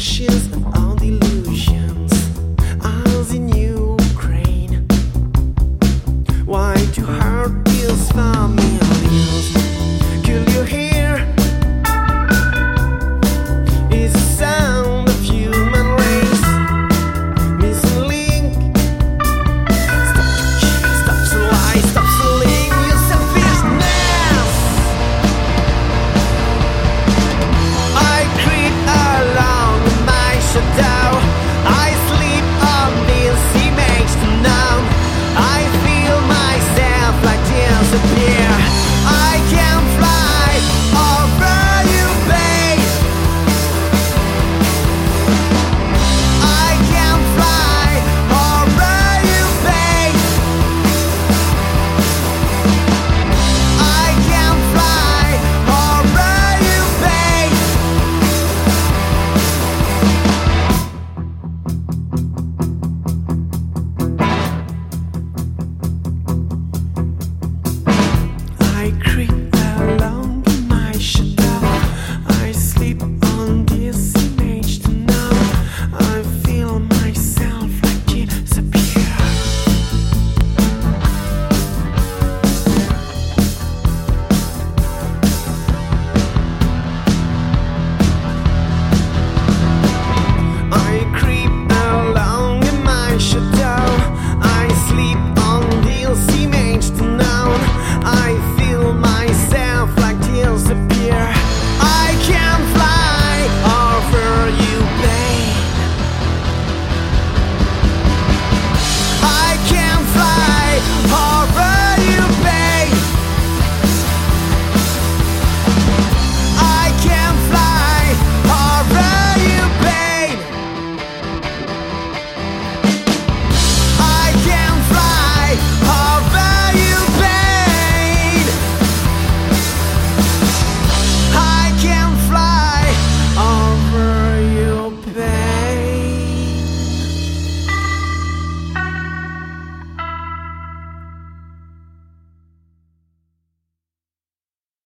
shears and one.